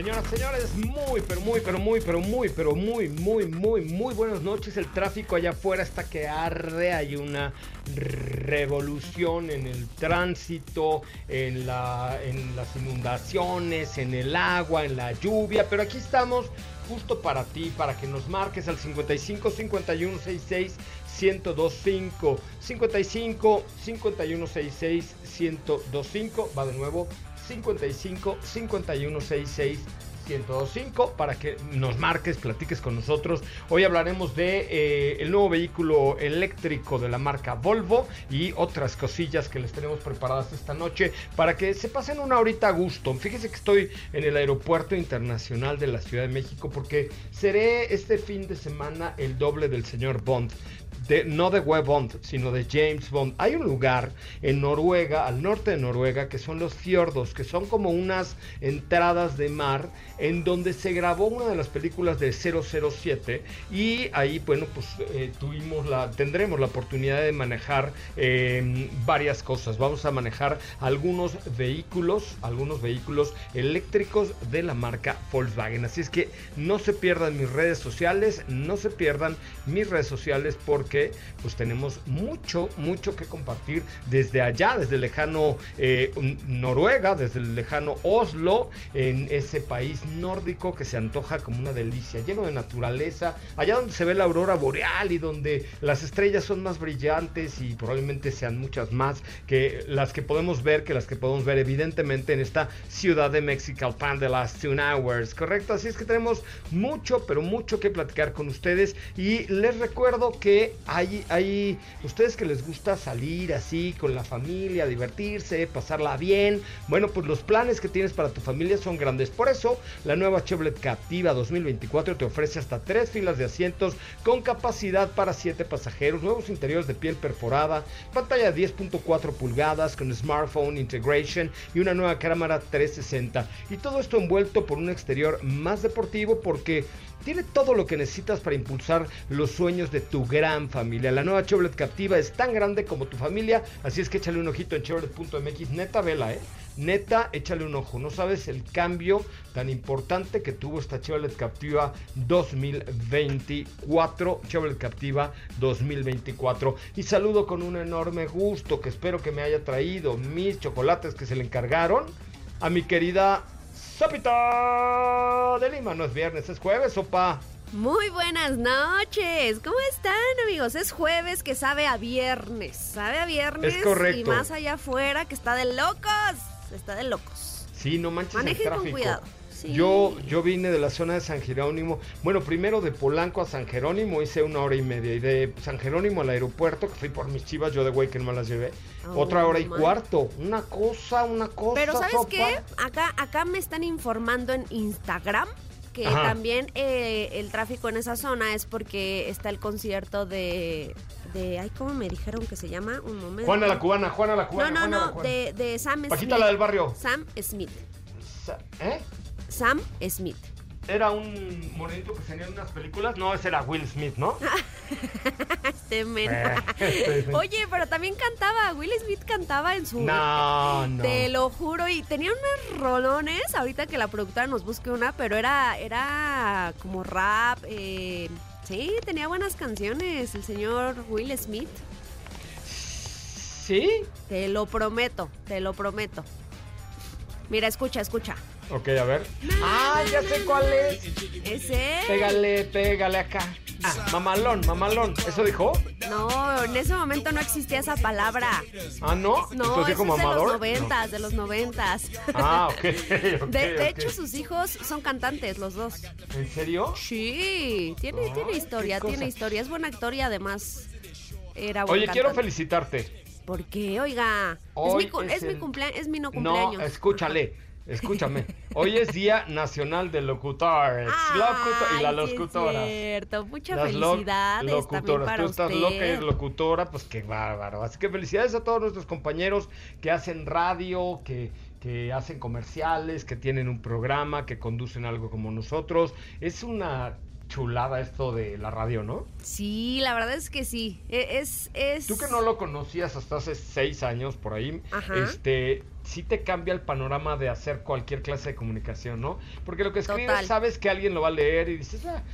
Señoras, señores, muy, pero muy, pero muy, pero muy, pero muy, muy, muy, muy buenas noches. El tráfico allá afuera está que arde. Hay una revolución en el tránsito, en, en las inundaciones, en el agua, en la lluvia. Pero aquí estamos justo para ti, para que nos marques al 55 51 66 1025 55 51 66 1025 va de nuevo 55 51 66 1025 para que nos marques, platiques con nosotros. Hoy hablaremos de eh, el nuevo vehículo eléctrico de la marca Volvo y otras cosillas que les tenemos preparadas esta noche para que se pasen una horita a gusto. Fíjense que estoy en el aeropuerto internacional de la Ciudad de México porque seré este fin de semana el doble del señor Bond. No de Web Bond, sino de James Bond. Hay un lugar en Noruega, al norte de Noruega, que son los fiordos, que son como unas entradas de mar en donde se grabó una de las películas de 007 y ahí, bueno, pues eh, tuvimos la, tendremos la oportunidad de manejar eh, varias cosas. Vamos a manejar algunos vehículos, algunos vehículos eléctricos de la marca Volkswagen. Así es que no se pierdan mis redes sociales, no se pierdan mis redes sociales porque pues tenemos mucho, mucho que compartir desde allá, desde el lejano eh, Noruega, desde el lejano Oslo, en ese país nórdico que se antoja como una delicia, lleno de naturaleza, allá donde se ve la aurora boreal y donde las estrellas son más brillantes y probablemente sean muchas más que las que podemos ver, que las que podemos ver evidentemente en esta ciudad de México, pan de las Two Hours, ¿correcto? Así es que tenemos mucho, pero mucho que platicar con ustedes y les recuerdo que hay, hay ustedes que les gusta salir así con la familia, divertirse, pasarla bien. Bueno, pues los planes que tienes para tu familia son grandes. Por eso, la nueva Chevrolet Captiva 2024 te ofrece hasta tres filas de asientos con capacidad para 7 pasajeros, nuevos interiores de piel perforada, pantalla de 10.4 pulgadas con smartphone integration y una nueva cámara 360. Y todo esto envuelto por un exterior más deportivo porque tiene todo lo que necesitas para impulsar los sueños de tu gran familia. La nueva Chevrolet Captiva es tan grande como tu familia, así es que échale un ojito en chevrolet.mx. Neta, vela, ¿eh? Neta, échale un ojo. No sabes el cambio tan importante que tuvo esta Chevrolet Captiva 2024. Chevrolet Captiva 2024. Y saludo con un enorme gusto que espero que me haya traído mis chocolates que se le encargaron a mi querida Sopita de Lima. No es viernes, es jueves, sopa. Muy buenas noches. ¿Cómo están, amigos? Es jueves que sabe a viernes. Sabe a viernes. Es correcto. Y más allá afuera que está de locos. Está de locos. Sí, no manches Manejen el con tráfico. cuidado. Sí. Yo, yo vine de la zona de San Jerónimo. Bueno, primero de Polanco a San Jerónimo hice una hora y media. Y de San Jerónimo al aeropuerto, que fui por mis chivas, yo de güey que no me las llevé. Oh, otra hora y man. cuarto. Una cosa, una cosa. Pero ¿sabes sopa. qué? Acá, acá me están informando en Instagram que Ajá. también eh, el tráfico en esa zona es porque está el concierto de... de ay, ¿cómo me dijeron que se llama? Un momento. Juana la cubana, Juana la No, cubana. no, Juana no, cubana. de, de Sam Paquita Smith. la del barrio. Sam Smith. ¿Eh? Sam Smith. era un morenito que tenía en unas películas. No, ese era Will Smith, ¿no? Este men. Eh. Oye, pero también cantaba. Will Smith cantaba en su. No, no. Te lo juro. Y tenía unos rolones. Ahorita que la productora nos busque una, pero era, era como rap. eh, sí, tenía buenas canciones. El señor Will Smith. ¿Sí? Te lo prometo, te lo prometo. Mira, escucha, escucha. Ok, a ver. Ah, ya sé cuál es. ¿Ese? Pégale, pégale acá. Ah, mamalón, mamalón. ¿Eso dijo? No, en ese momento no existía esa palabra. Ah, ¿no? No, eso es de los noventas, de los noventas. No. Ah, ok. ok, De, hecho, sus hijos son cantantes, los dos. ¿En serio? Sí, tiene, Ay, tiene historia, tiene historia. Es buen actor y además era buen Oye, quiero felicitarte. ¿Por qué? Oiga, Hoy es mi, cu- es es mi el- cumpleaños, es mi no No, cumpleaños. escúchale. Escúchame, hoy es Día Nacional de Locutores locuto- y la locutora. cierto. Muchas Las lo- felicidades también locutoras. para Tú estás usted. loca y locutora, pues qué bárbaro. Así que felicidades a todos nuestros compañeros que hacen radio, que, que hacen comerciales, que tienen un programa, que conducen algo como nosotros. Es una chulada esto de la radio, ¿no? Sí, la verdad es que sí. E- Es, es... Tú que no lo conocías hasta hace seis años por ahí, Ajá. este, sí te cambia el panorama de hacer cualquier clase de comunicación, ¿no? Porque lo que escribes Total. sabes que alguien lo va a leer y dices, ah,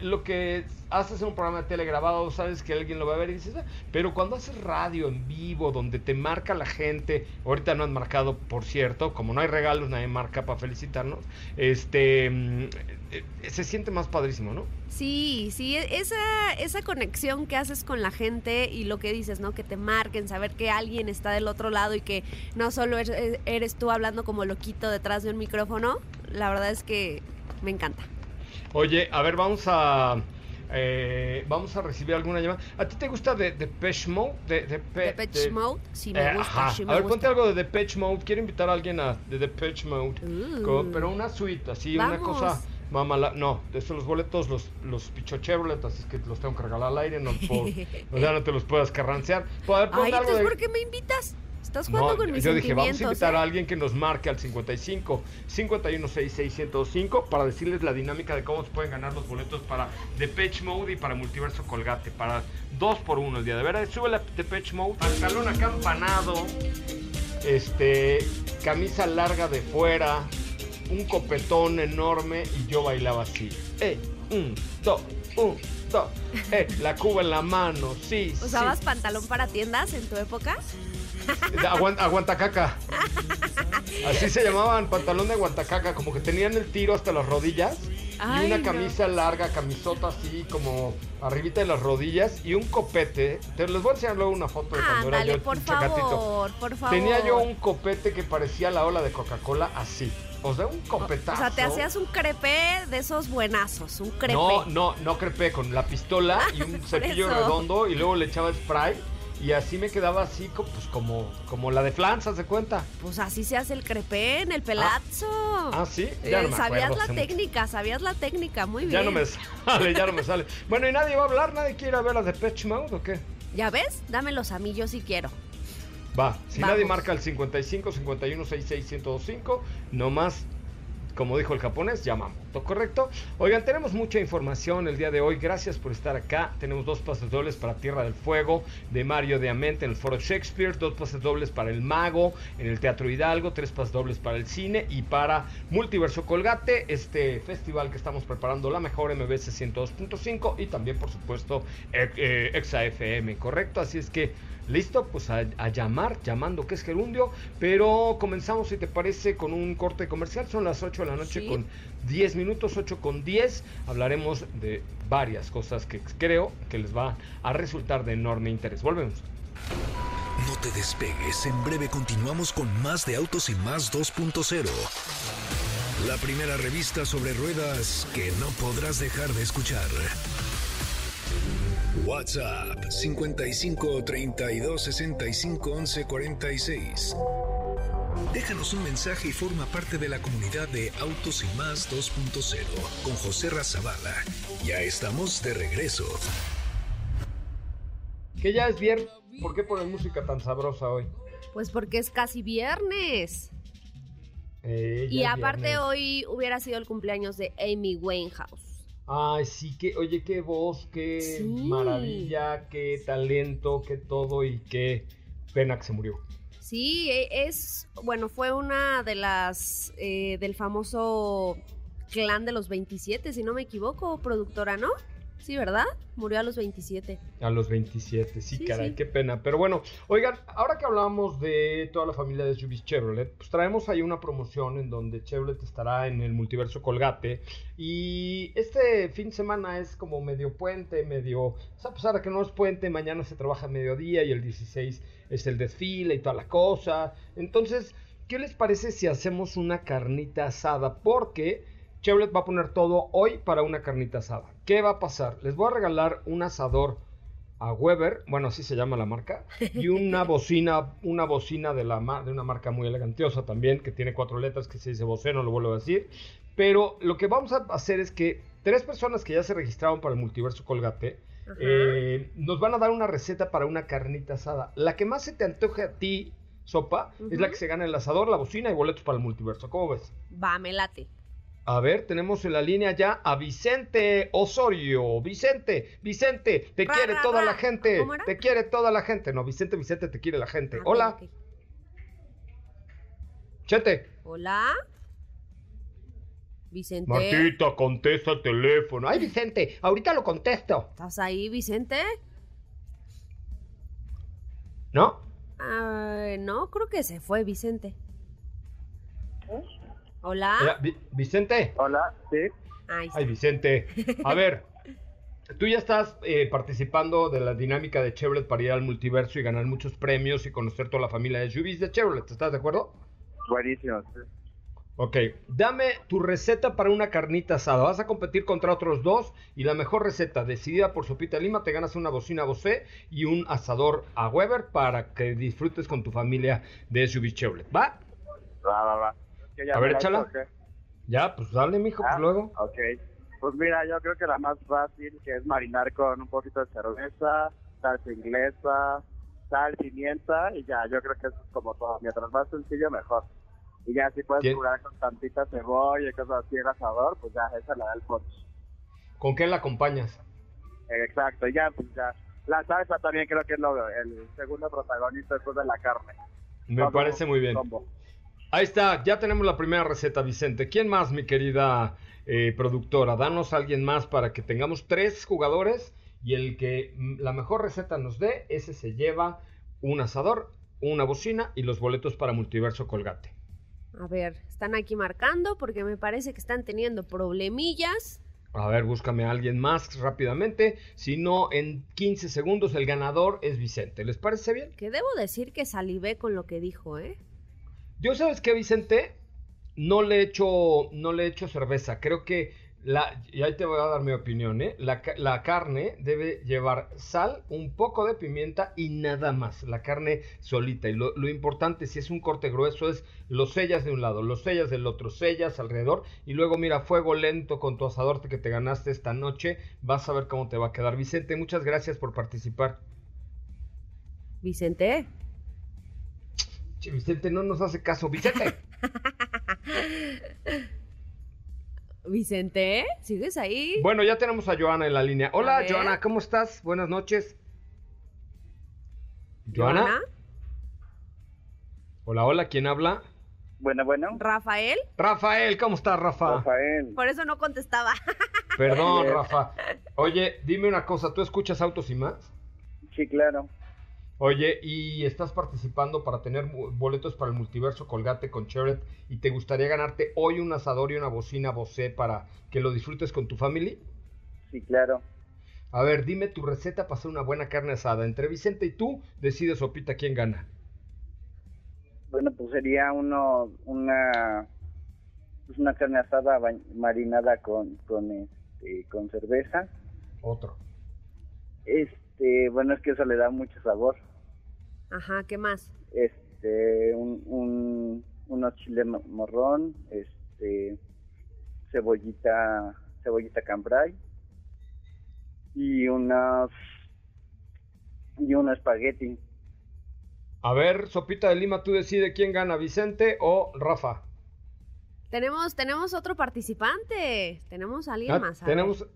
lo que haces en un programa de tele grabado sabes que alguien lo va a ver y dices, ah, pero cuando haces radio en vivo, donde te marca la gente, ahorita no han marcado, por cierto, como no hay regalos, nadie marca para felicitarnos, este, mm, eh, eh, se siente más padrísimo, ¿no? Sí, sí, e- esa, esa conexión que haces con la gente y lo que dices, ¿no? Que te marquen, saber que alguien está del otro lado y que no solo eres, eres tú hablando como loquito detrás de un micrófono, la verdad es que me encanta. Oye, a ver, vamos a eh, vamos a recibir alguna llamada. ¿A ti te gusta de Depeche Mode? De, de, Depeche Mode, sí me Eh, gusta, ajá. sí a ver, gusta. ponte algo de Depeche Mode. Quiero invitar a alguien a de Depeche Mode. Uh. Co- pero una suite, así, una cosa mamala. No, de esos los boletos los, los pichó Chevrolet, así es que los tengo que regalar al aire. No, puedo- o sea, no te los puedas carrancear. Ay, algo entonces, de- ¿por qué me invitas? Estás jugando no, con mis yo dije, vamos a invitar a ¿eh? alguien que nos marque al 55 5166105 para decirles la dinámica de cómo se pueden ganar los boletos para Depeche Mode y para Multiverso Colgate, para dos por uno el día de veras. Sube la Depeche Mode, pantalón acampanado, este, camisa larga de fuera, un copetón enorme y yo bailaba así. Eh, un, dos, un, dos, eh, la cuba en la mano, sí, sí. ¿Usabas pantalón para tiendas en tu época? Aguanta, aguantacaca. Así se llamaban, pantalón de aguantacaca, como que tenían el tiro hasta las rodillas Ay, y una no. camisa larga, camisota así como arribita de las rodillas y un copete. Te les voy a enseñar luego una foto de cuando era yo por favor, por favor. Tenía yo un copete que parecía la ola de Coca-Cola así. O sea, un O copetazo. sea, te hacías un crepé de esos buenazos, un crepé. No, no, no crepé con la pistola y un cepillo eso. redondo y luego le echaba spray y así me quedaba así pues como como la de Flanza, ¿se cuenta? Pues así se hace el crepé en el pelazo. Ah, ¿sí? Ya no Eh, me sabías la mucho. técnica, sabías la técnica, muy bien. Ya no me sale, ya no me sale. Bueno, ¿y nadie va a hablar? ¿Nadie quiere ver las de Pitch Mode o qué? ¿Ya ves? Dámelos a mí, yo sí quiero. Va, si Vamos. nadie marca el 55 51 66 1025, nomás, como dijo el japonés, llamamos. ¿Todo correcto? Oigan, tenemos mucha información el día de hoy. Gracias por estar acá. Tenemos dos pases dobles para Tierra del Fuego de Mario de Amente en el Foro Shakespeare, dos pases dobles para El Mago en el Teatro Hidalgo, tres pases dobles para el cine y para Multiverso Colgate, este festival que estamos preparando, la mejor MBS 102.5 y también, por supuesto, eh, eh, Exa FM, ¿correcto? Así es que Listo, pues a, a llamar, llamando que es gerundio, pero comenzamos, si te parece, con un corte comercial. Son las 8 de la noche Sí. con 10 minutos, 8 con 10. Hablaremos de varias cosas que creo que les va a resultar de enorme interés. Volvemos. No te despegues, en breve continuamos con más de Autos y Más 2.0. La primera revista sobre ruedas que no podrás dejar de escuchar. WhatsApp 55 32 65 11 46. Déjanos un mensaje y forma parte de la comunidad de Autos y Más 2.0 con José Razabala. Ya estamos de regreso. Que ya es viernes. ¿Por qué ponen música tan sabrosa hoy? Pues porque es casi viernes. Eh, Y aparte viernes. hoy hubiera sido el cumpleaños de Amy Winehouse. Ay, sí, que, oye, qué voz, qué Sí. maravilla, qué talento, qué todo y qué pena que se murió. Sí, e- es, bueno, fue una de las eh, del famoso clan de los 27, si no me equivoco, productora, ¿no? Sí, ¿verdad? Murió a los 27. A los 27, sí, Sí, caray, sí. qué pena. Pero bueno, oigan, ahora que hablábamos de toda la familia de SUVs Chevrolet, pues traemos ahí una promoción en donde Chevrolet estará en el multiverso Colgate. Y este fin de semana es como medio puente, medio. O sea, pues ahora que no es puente, mañana se trabaja a mediodía y el 16 es el desfile y toda la cosa. Entonces, ¿qué les parece si hacemos una carnita asada? Porque Chevrolet va a poner todo hoy para una carnita asada. ¿Qué va a pasar? Les voy a regalar un asador a Weber, bueno, así se llama la marca, y una bocina, una bocina de, la, de una marca muy elegantiosa también, que tiene cuatro letras, que se dice Bose, no lo vuelvo a decir. Pero lo que vamos a hacer es que tres personas que ya se registraron para el multiverso Colgate, eh, nos van a dar una receta para una carnita asada. La que más se te antoje a ti, Sopa, es la que se gana el asador, la bocina y boletos para el multiverso. ¿Cómo ves? Va, me late. A ver, tenemos en la línea ya a Vicente Osorio. Vicente, Vicente, te Ra, quiere ra, toda ra. la gente. ¿Cómo era? Te quiere toda la gente. No, Vicente, Vicente, te quiere la gente. Ah, Hola. Chete. Hola. Vicente. Martita, contesta el teléfono. Ay, Vicente, ahorita lo contesto. ¿Estás ahí, Vicente? ¿No? Ah, no, creo que se fue Vicente. Hola. Mira, Vi- Vicente. Hola, sí. Ahí está. Ay, Vicente. A ver, tú ya estás eh, participando de la dinámica de Chevrolet para ir al multiverso y ganar muchos premios y conocer toda la familia de SUVs de Chevrolet. ¿Estás de acuerdo? Buenísimo. sí. Ok, dame tu receta para una carnita asada. Vas a competir contra otros dos y la mejor receta, decidida por Sopita Lima, te ganas una bocina Bose y un asador a Weber para que disfrutes con tu familia de SUV Chevrolet. ¿Va? Va, va, va. ¿Que ya A ver, la échala. Ya, pues dale, mijo, pues Ah, luego. Ok. Pues mira, yo creo que la más fácil que es marinar con un poquito de cerveza, salsa inglesa, sal, pimienta y ya, yo creo que eso es como todo. Mientras más sencillo, mejor. Y ya si puedes ¿Quién? jugar con tantita cebolla y cosas así en asador, pues ya esa la da el punch. ¿Con qué la acompañas? Exacto, y ya, pues ya. La salsa también creo que es lo, el segundo protagonista después de la carne. Me Todo parece muy bien. combo. Ahí está, ya tenemos la primera receta, Vicente. ¿Quién más, mi querida eh, productora? Danos a alguien más para que tengamos tres jugadores y el que mm, la mejor receta nos dé, ese se lleva un asador, una bocina y los boletos para Multiverso Colgate. A ver, están aquí marcando porque me parece que están teniendo problemillas. A ver, búscame a alguien más rápidamente. Si no, en 15 segundos el ganador es Vicente. ¿Les parece bien? Que debo decir que salivé con lo que dijo, ¿eh? Yo sabes que Vicente no le echo no le echo cerveza. Creo que la y ahí te voy a dar mi opinión, ¿eh? La, la carne debe llevar sal, un poco de pimienta y nada más. La carne solita. Y lo, lo importante si es un corte grueso es lo sellas de un lado, lo sellas del otro, sellas alrededor y luego mira fuego lento con tu asador que te ganaste esta noche. Vas a ver cómo te va a quedar. Vicente, muchas gracias por participar. Vicente. Che, Vicente no nos hace caso. Vicente. Vicente, ¿sigues ahí? Bueno, ya tenemos a Joana en la línea. Hola. Joana, ¿cómo estás? Buenas noches. Joana. Hola, hola, ¿quién habla? Bueno, bueno. Rafael, Rafael, ¿cómo estás, Rafa? Rafael. por eso no contestaba. Perdón. Rafa. Oye, dime una cosa, ¿tú escuchas Autos y más? Sí, claro. Oye, ¿y estás participando para tener boletos para el multiverso Colgate con Chevrolet y te gustaría ganarte hoy un asador y una bocina Bose para que lo disfrutes con tu familia? Sí, claro. A ver, dime tu receta para hacer una buena carne asada. Entre Vicente y tú, decide Sopita quién gana. Bueno, pues sería uno, una, pues una carne asada marinada con, con, este, con cerveza. Otro. Este, bueno, es que eso le da mucho sabor. Ajá, ¿qué más? Este, un, un, unos chile mo- morrón, este, cebollita, cebollita cambray y unos, y un espagueti. A ver, Sopita de Lima, tú decide quién gana, Vicente o Rafa. Tenemos, tenemos otro participante. Tenemos a alguien Ah, más. a ver. tenemos.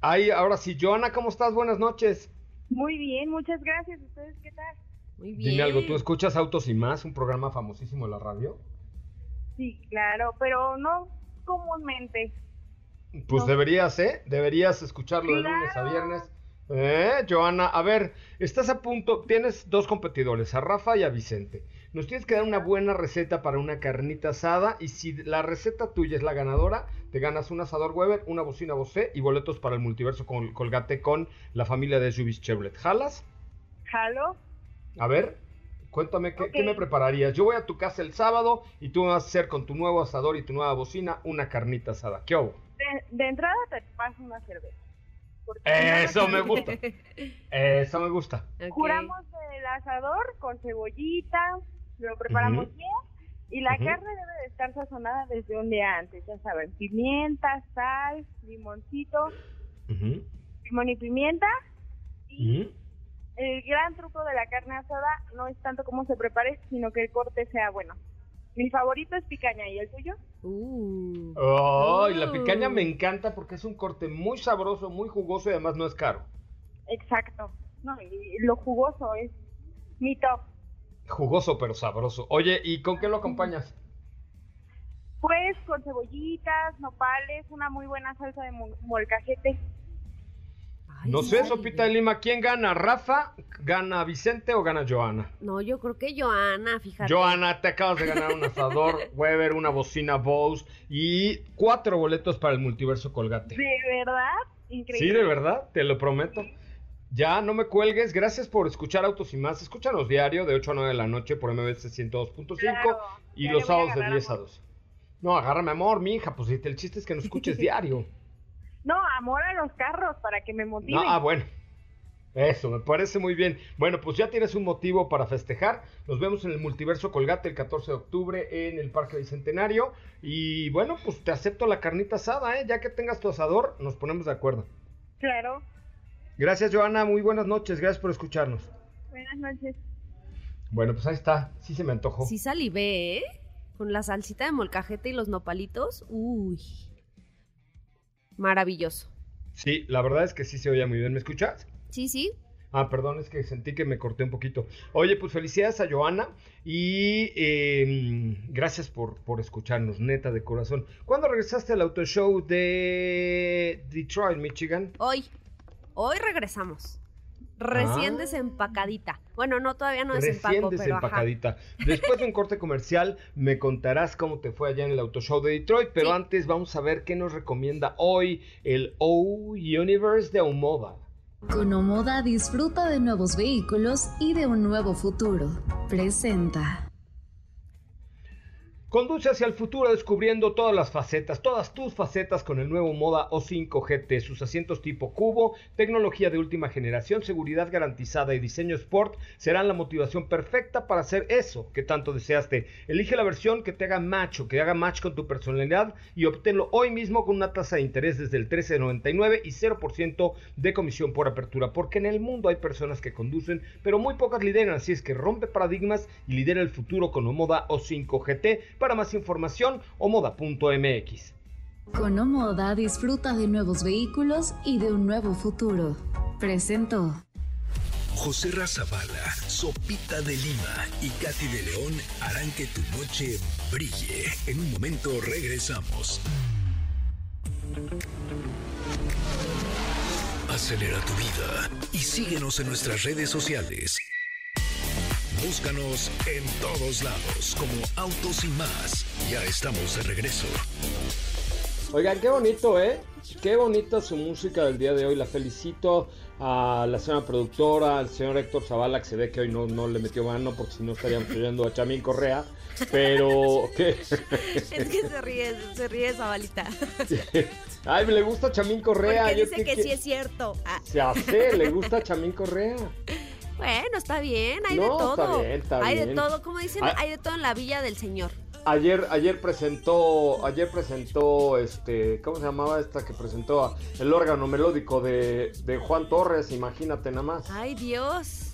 Ahí, ahora sí, Joana, ¿cómo estás? Buenas noches. Muy bien, muchas gracias. ¿Ustedes qué tal? Muy bien. Dime algo, ¿tú escuchas Autos y Más, un programa famosísimo de la radio? Sí, claro, pero no comúnmente. Pues No. deberías, ¿eh? Deberías escucharlo de lunes a viernes. ¿Eh, Joana? A ver, estás a punto, tienes dos competidores, a Rafa y a Vicente. Nos tienes que dar una buena receta para una carnita asada y si la receta tuya es la ganadora, te ganas un asador Weber, una bocina Bose y boletos para el multiverso con Colgate con la familia de SUVs Chevrolet. ¿Jalas? Jalo. A ver, cuéntame, ¿qué, me prepararías? Yo voy a tu casa el sábado y tú me vas a hacer con tu nuevo asador y tu nueva bocina una carnita asada. ¿Qué hago? De, de entrada te paso una cerveza. Eso me gusta. Eso me gusta. Curamos el asador con cebollita, lo preparamos bien y la carne debe de estar sazonada desde un día antes, ya saben, pimienta, sal, limoncito, Ujú, limón y pimienta. Y. el gran truco de la carne asada no es tanto cómo se prepare, sino que el corte sea bueno. Mi favorito es picaña y el tuyo. Uh. Ay, la picaña Uh. me encanta porque es un corte muy sabroso, muy jugoso y además no es caro. Exacto. No, y lo jugoso es mi top. Jugoso pero sabroso. Oye, ¿y con qué lo acompañas? Pues con cebollitas, nopales, una muy buena salsa de mo- molcajete. Ay, No sé. Sopita de Lima, ¿quién gana? ¿Rafa? ¿Gana Vicente o gana Joana? No, yo creo que Joana, fíjate. Joana, te acabas de ganar un asador Weber, una bocina Bose y cuatro boletos para el multiverso Colgate. ¿De verdad? Increíble. Sí, de verdad, te lo prometo. Ya, no me cuelgues. Gracias por escuchar Autos y Más. Escúchanos diario de 8 a 9 de la noche por MBS 102.5 Claro, y los sábados de agarrar 10 a amor. 2. No, agárrame amor, mi hija. Pues el chiste es que nos escuches diario. No, amor a los carros para que me motiven. No, ah, bueno. Eso, me parece muy bien. Bueno, pues ya tienes un motivo para festejar. Nos vemos en el Multiverso Colgate el 14 de octubre en el Parque Bicentenario. Y bueno, pues te acepto la carnita asada, ¿eh? Ya que tengas tu asador, nos ponemos de acuerdo. Claro. Gracias, Joana. Muy buenas noches. Gracias por escucharnos. Buenas noches. Bueno, pues ahí está. Sí se me antojó. Sí salivé, ¿eh? Con la salsita de molcajete y los nopalitos. Uy. Maravilloso. Sí, la verdad es que sí se oía muy bien. ¿Me escuchas? Sí, sí. Ah, perdón, es que sentí que me corté un poquito. Oye, pues felicidades a Joana y eh, gracias por, por escucharnos, neta de corazón. ¿Cuándo regresaste al auto show de Detroit, Michigan? Hoy. Hoy regresamos. Recién Ah. desempacadita. Bueno, no, todavía no Recién desempaco, pero ajá. desempacadita. Después de un corte comercial, me contarás cómo te fue allá en el auto show de Detroit, pero Sí. antes vamos a ver qué nos recomienda hoy el O Universe de Omoda. Con Omoda disfruta de nuevos vehículos y de un nuevo futuro. Presenta. Conduce hacia el futuro descubriendo todas las facetas, todas tus facetas con el nuevo Moda O5 GT, sus asientos tipo cubo, tecnología de última generación, seguridad garantizada y diseño sport serán la motivación perfecta para hacer eso que tanto deseaste. Elige la versión que te haga match o que haga match con tu personalidad y obténlo hoy mismo con una tasa de interés desde el 13.99 y 0% de comisión por apertura, porque en el mundo hay personas que conducen, pero muy pocas lideran, así es que rompe paradigmas y lidera el futuro con Omoda O5 GT. Para más información, omoda.mx. Con Omoda disfruta de nuevos vehículos y de un nuevo futuro. Presentó. José Razabala, Sopita de Lima y Katy de León harán que tu noche brille. En un momento regresamos. Acelera tu vida y síguenos en nuestras redes sociales. Búscanos en todos lados como Autos y más. Ya estamos de regreso. Oigan, qué bonito, ¿eh? Qué bonita su música del día de hoy. La felicito a la señora productora, al señor Héctor Zavala, que se ve que hoy no, no le metió mano porque si no estaríamos oyendo a Chamín Correa. Pero, ¿qué? Es que se ríe, se ríe esa balita. Ay, le gusta Chamín Correa. Porque yo dice qué- que qué- sí es cierto. Ah, Se hace, le gusta Chamín Correa. Bueno, está bien, hay No, de está todo. bien, está hay de todo, como dicen, Ah. hay de todo en la villa del señor. Ayer, ayer presentó, ayer presentó, este, ¿cómo se llamaba esta que presentó a- el órgano melódico de, de Juan Torres? Imagínate nada más. Ay, Dios.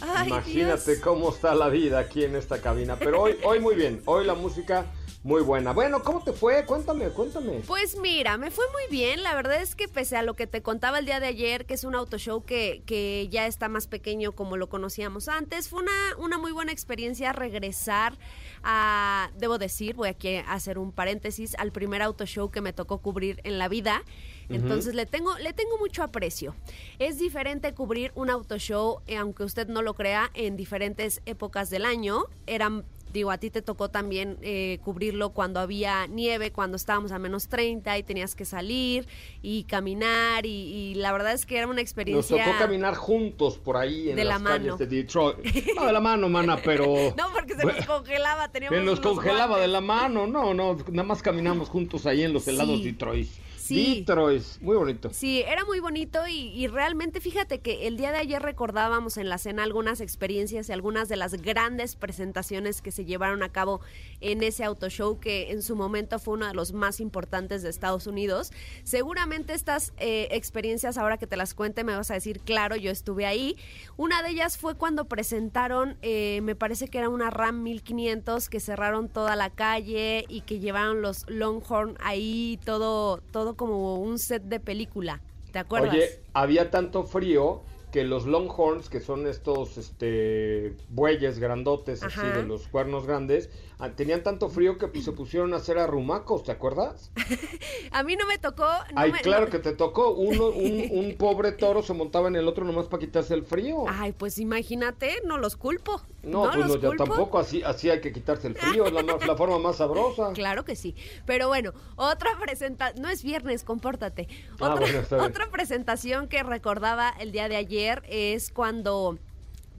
Ay, Imagínate Dios. cómo está la vida aquí en esta cabina. Pero hoy, hoy muy bien. Hoy la música muy buena. Bueno, ¿cómo te fue? Cuéntame, cuéntame. Pues mira, me fue muy bien. La verdad es que pese a lo que te contaba el día de ayer, que es un auto show que, que ya está más pequeño como lo conocíamos antes, fue una, una muy buena experiencia regresar a, debo decir, voy aquí a hacer un paréntesis, al primer auto show que me tocó cubrir en la vida. Entonces le tengo, le tengo mucho aprecio. Es diferente cubrir un auto show, eh, aunque usted no lo crea, en diferentes épocas del año. Eran Digo, a ti te tocó también eh, cubrirlo cuando había nieve, cuando estábamos a menos 30 y tenías que salir y caminar y, y la verdad es que era una Nos experiencia... tocó caminar juntos por ahí en De la las calles mano. de Detroit. No, de la mano, mana, pero... No, porque se nos congelaba, teníamos Se nos congelaba de la mano, no, no, nada más caminamos juntos ahí en los helados Sí. Detroit. Sí. Detroit, muy bonito. Sí, era muy bonito y, y realmente fíjate que el día de ayer recordábamos en la cena algunas experiencias y algunas de las grandes presentaciones que se llevaron a cabo en ese auto show que en su momento fue uno de los más importantes de Estados Unidos. Seguramente estas eh, experiencias, ahora que te las cuente, me vas a decir, claro, yo estuve ahí. Una de ellas fue cuando presentaron, eh, me parece que era una RAM 1500 que cerraron toda la calle y que llevaron los Longhorn ahí, todo, todo como un set de película. ¿Te acuerdas? Oye, había tanto frío que los Longhorns, que son estos este bueyes grandotes así de los cuernos grandes, tenían tanto frío que se pusieron a hacer arrumacos, ¿te acuerdas? A mí no me tocó. no Ay, me- claro no- que te tocó. Uno, un, un pobre toro se montaba en el otro nomás para quitarse el frío. Ay, pues imagínate, no los culpo. no, pues los no, ya culpo. tampoco así, así hay que quitarse el frío, es la, forma más sabrosa. Claro que sí. Pero bueno, otra presentación, no es viernes, compórtate. Ah, Otra, bueno, está bien. otra presentación que recordaba el día de ayer es cuando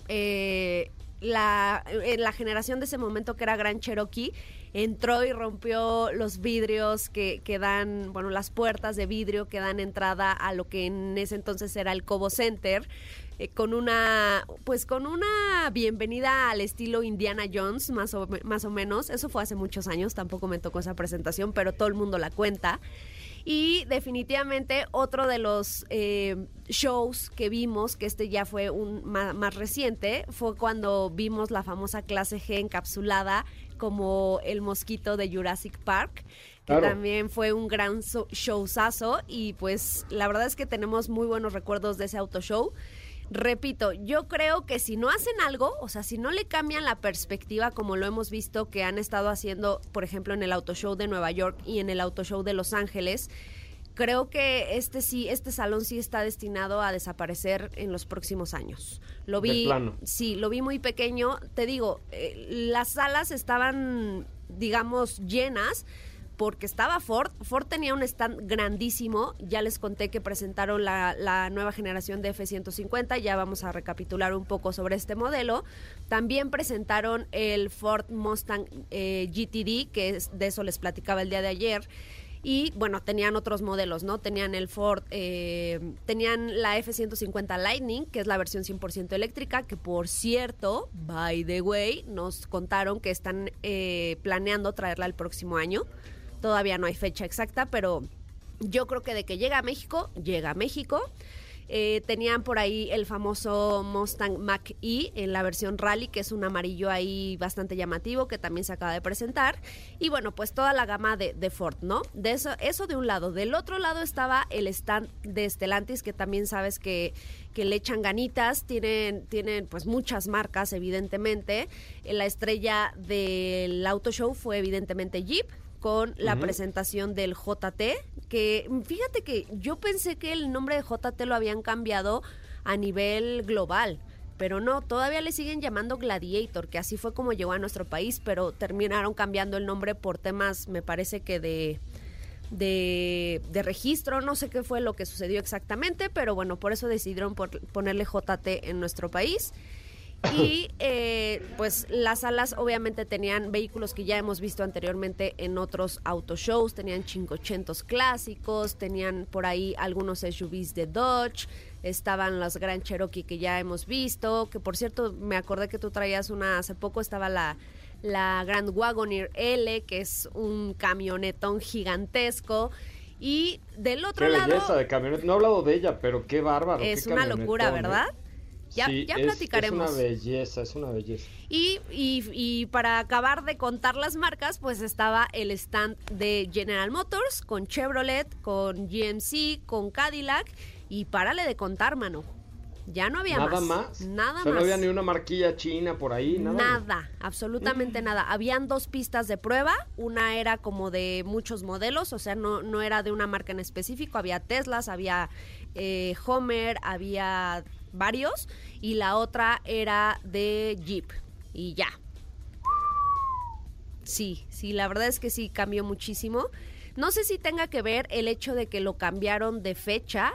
eh, la, en la generación de ese momento que era Gran Cherokee entró y rompió los vidrios que, que dan, bueno, las puertas de vidrio que dan entrada a lo que en ese entonces era el Cobo Center. eh, con una pues con una bienvenida al estilo Indiana Jones más o, más o menos eso fue hace muchos años tampoco me tocó esa presentación pero todo el mundo la cuenta y definitivamente otro de los eh, shows que vimos, que este ya fue un ma- más, reciente, fue cuando vimos la famosa clase G encapsulada como el mosquito de Jurassic Park, que Claro. también fue un gran showzazo y pues la verdad es que tenemos muy buenos recuerdos de ese auto show. Repito, yo creo que si no hacen algo, o sea, si no le cambian la perspectiva como lo hemos visto que han estado haciendo, por ejemplo, en el Auto Show de Nueva York y en el Auto Show de Los Ángeles, creo que este sí, este salón sí está destinado a desaparecer en los próximos años. Lo vi, plano. sí, lo vi muy pequeño. Te digo, eh, las salas estaban, digamos, llenas porque estaba Ford. Ford tenía un stand grandísimo. Ya les conté que presentaron la, nueva generación de F-150. Ya vamos a recapitular un poco sobre este modelo. También presentaron el Ford Mustang eh, GTD, que es, de eso les platicaba el día de ayer. Y bueno, tenían otros modelos, ¿no? Tenían el Ford, eh, tenían la F-150 Lightning, que es la versión 100% eléctrica, que por cierto, by the way, nos contaron que están eh, planeando traerla el próximo año. Todavía no hay fecha exacta, pero yo creo que de que llega a México, llega a México. Eh, tenían por ahí el famoso Mustang Mach-E en la versión Rally, que es un amarillo ahí bastante llamativo, que también se acaba de presentar. Y bueno, pues toda la gama de, de Ford, ¿no? De eso, eso de un lado. Del otro lado estaba el stand de Stellantis, que también sabes que, que le echan ganitas. Tienen, tienen pues muchas marcas, evidentemente. La estrella del auto show fue evidentemente Jeep con la presentación del JT, que fíjate que yo pensé que el nombre de JT lo habían cambiado a nivel global, pero no, todavía le siguen llamando Gladiator, que así fue como llegó a nuestro país, pero terminaron cambiando el nombre por temas, me parece que de... De, de registro, no sé qué fue lo que sucedió exactamente, pero bueno, por eso decidieron por- ponerle JT en nuestro país. Y eh, pues las salas obviamente tenían vehículos que ya hemos visto anteriormente en otros autoshows, tenían 580 clásicos, tenían por ahí algunos SUVs de Dodge, estaban los Grand Cherokee que ya hemos visto, que por cierto me acordé que tú traías una hace poco, estaba la, la Grand Wagoneer L, que es un camionetón gigantesco. Y del otro Qué lado belleza de camioneta. No he hablado de ella, pero qué bárbaro. es qué una locura, ¿eh? ¿verdad? Ya, Sí, ya platicaremos. Es una belleza, es una belleza. Y, y- y para acabar de contar las marcas, pues estaba el stand de General Motors, con Chevrolet, con GMC, con Cadillac, y párale de contar, mano. Ya no había Nada más. más. Nada O sea, más. no había ni una marquilla china por ahí, nada. Nada, absolutamente nada. Habían dos pistas de prueba, una era como de muchos modelos, o sea, no, no era de una marca en específico, había Teslas, había eh, Homer, había varios, y la otra era de Jeep, y ya. Sí, sí, la verdad es que sí cambió muchísimo. No sé si tenga que ver el hecho de que lo cambiaron de fecha.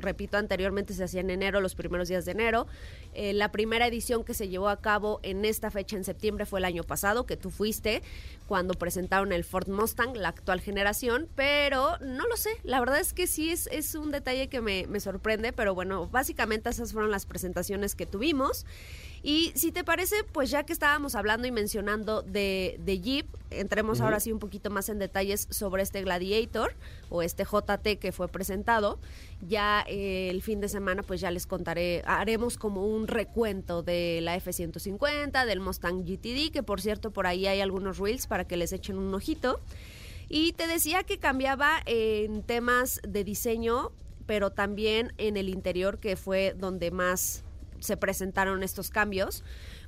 Repito, anteriormente se hacía en enero, los primeros días de enero. Eh, la primera edición que se llevó a cabo en esta fecha en septiembre fue el año pasado, que tú fuiste, cuando presentaron el Ford Mustang, la actual generación, pero no lo sé, la verdad es que sí es, es un detalle que me, me sorprende, pero bueno, básicamente esas fueron las presentaciones que tuvimos. Y si te parece, pues ya que estábamos hablando y mencionando de, de Jeep, entremos ahora sí un poquito más en detalles sobre este Gladiator o este JT que fue presentado. Ya eh, el fin de semana, pues ya les contaré, haremos como un recuento de la F-150, del Mustang GTD, que por cierto por ahí hay algunos reels para que les echen un ojito. Y te decía que cambiaba en temas de diseño, pero también en el interior, que fue donde más se presentaron estos cambios.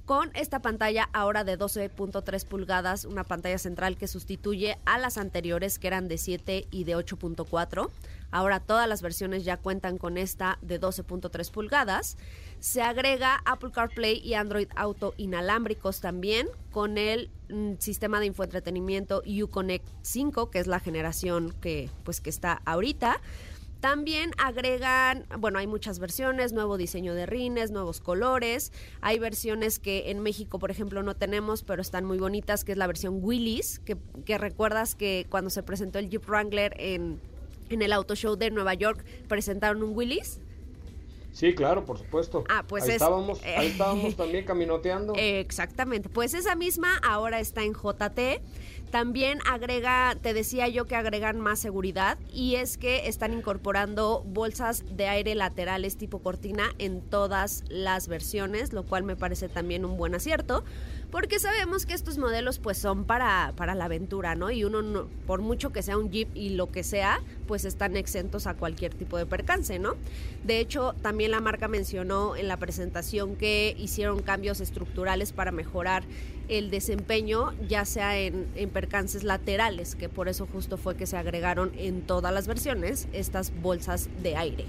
Con esta pantalla ahora de 12.3 pulgadas, una pantalla central que sustituye a las anteriores que eran de 7 y de 8.4. Ahora todas las versiones ya cuentan con esta de 12.3 pulgadas. Se agrega Apple CarPlay y Android Auto inalámbricos también con el mm, sistema de infoentretenimiento Uconnect 5, que es la generación que pues que está ahorita. También agregan, bueno, hay muchas versiones, nuevo diseño de rines, nuevos colores. Hay versiones que en México, por ejemplo, no tenemos, pero están muy bonitas, que es la versión Willys, que, que recuerdas que cuando se presentó el Jeep Wrangler en, en el Auto Show de Nueva York, presentaron un Willys. Sí, claro, por supuesto. Ah, pues ahí es- estábamos, eh, ahí estábamos también caminoteando. Exactamente, pues esa misma ahora está en JT. También agrega, te decía yo que agregan más seguridad y es que están incorporando bolsas de aire laterales tipo cortina en todas las versiones, lo cual me parece también un buen acierto, porque sabemos que estos modelos pues son para, para la aventura, ¿no? Y uno, no- por mucho que sea un Jeep y lo que sea, pues están exentos a cualquier tipo de percance, ¿no? De hecho, también la marca mencionó en la presentación que hicieron cambios estructurales para mejorar el desempeño, ya sea en, en percances laterales, que por eso justo fue que se agregaron en todas las versiones estas bolsas de aire.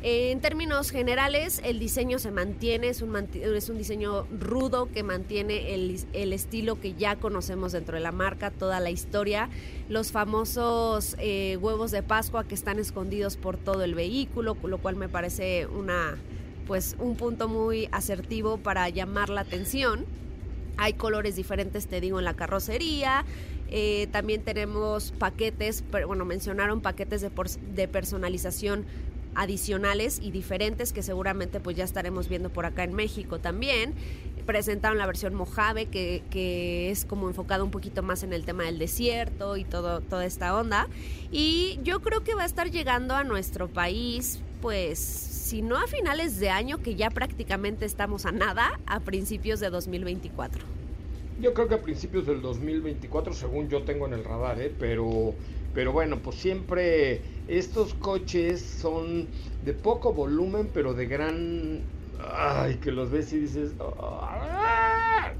En términos generales, el diseño se mantiene, es un, es un diseño rudo que mantiene el, el estilo que ya conocemos dentro de la marca, toda la historia, los famosos eh, huevos de Pascua que están escondidos por todo el vehículo, lo cual me parece una, pues, un punto muy asertivo para llamar la atención. Hay colores diferentes, te digo, en la carrocería. Eh, también tenemos paquetes, pero, bueno, mencionaron paquetes de, de personalización adicionales y diferentes que seguramente pues ya estaremos viendo por acá en México también. Presentaron la versión Mojave que, que es como enfocada un poquito más en el tema del desierto y todo, toda esta onda. Y yo creo que va a estar llegando a nuestro país pues si no a finales de año que ya prácticamente estamos a nada, a principios de 2024. Yo creo que a principios del 2024, según yo tengo en el radar, ¿eh? pero, pero bueno, pues siempre estos coches son de poco volumen, pero de gran... Ay, que los ves y dices... "Ah".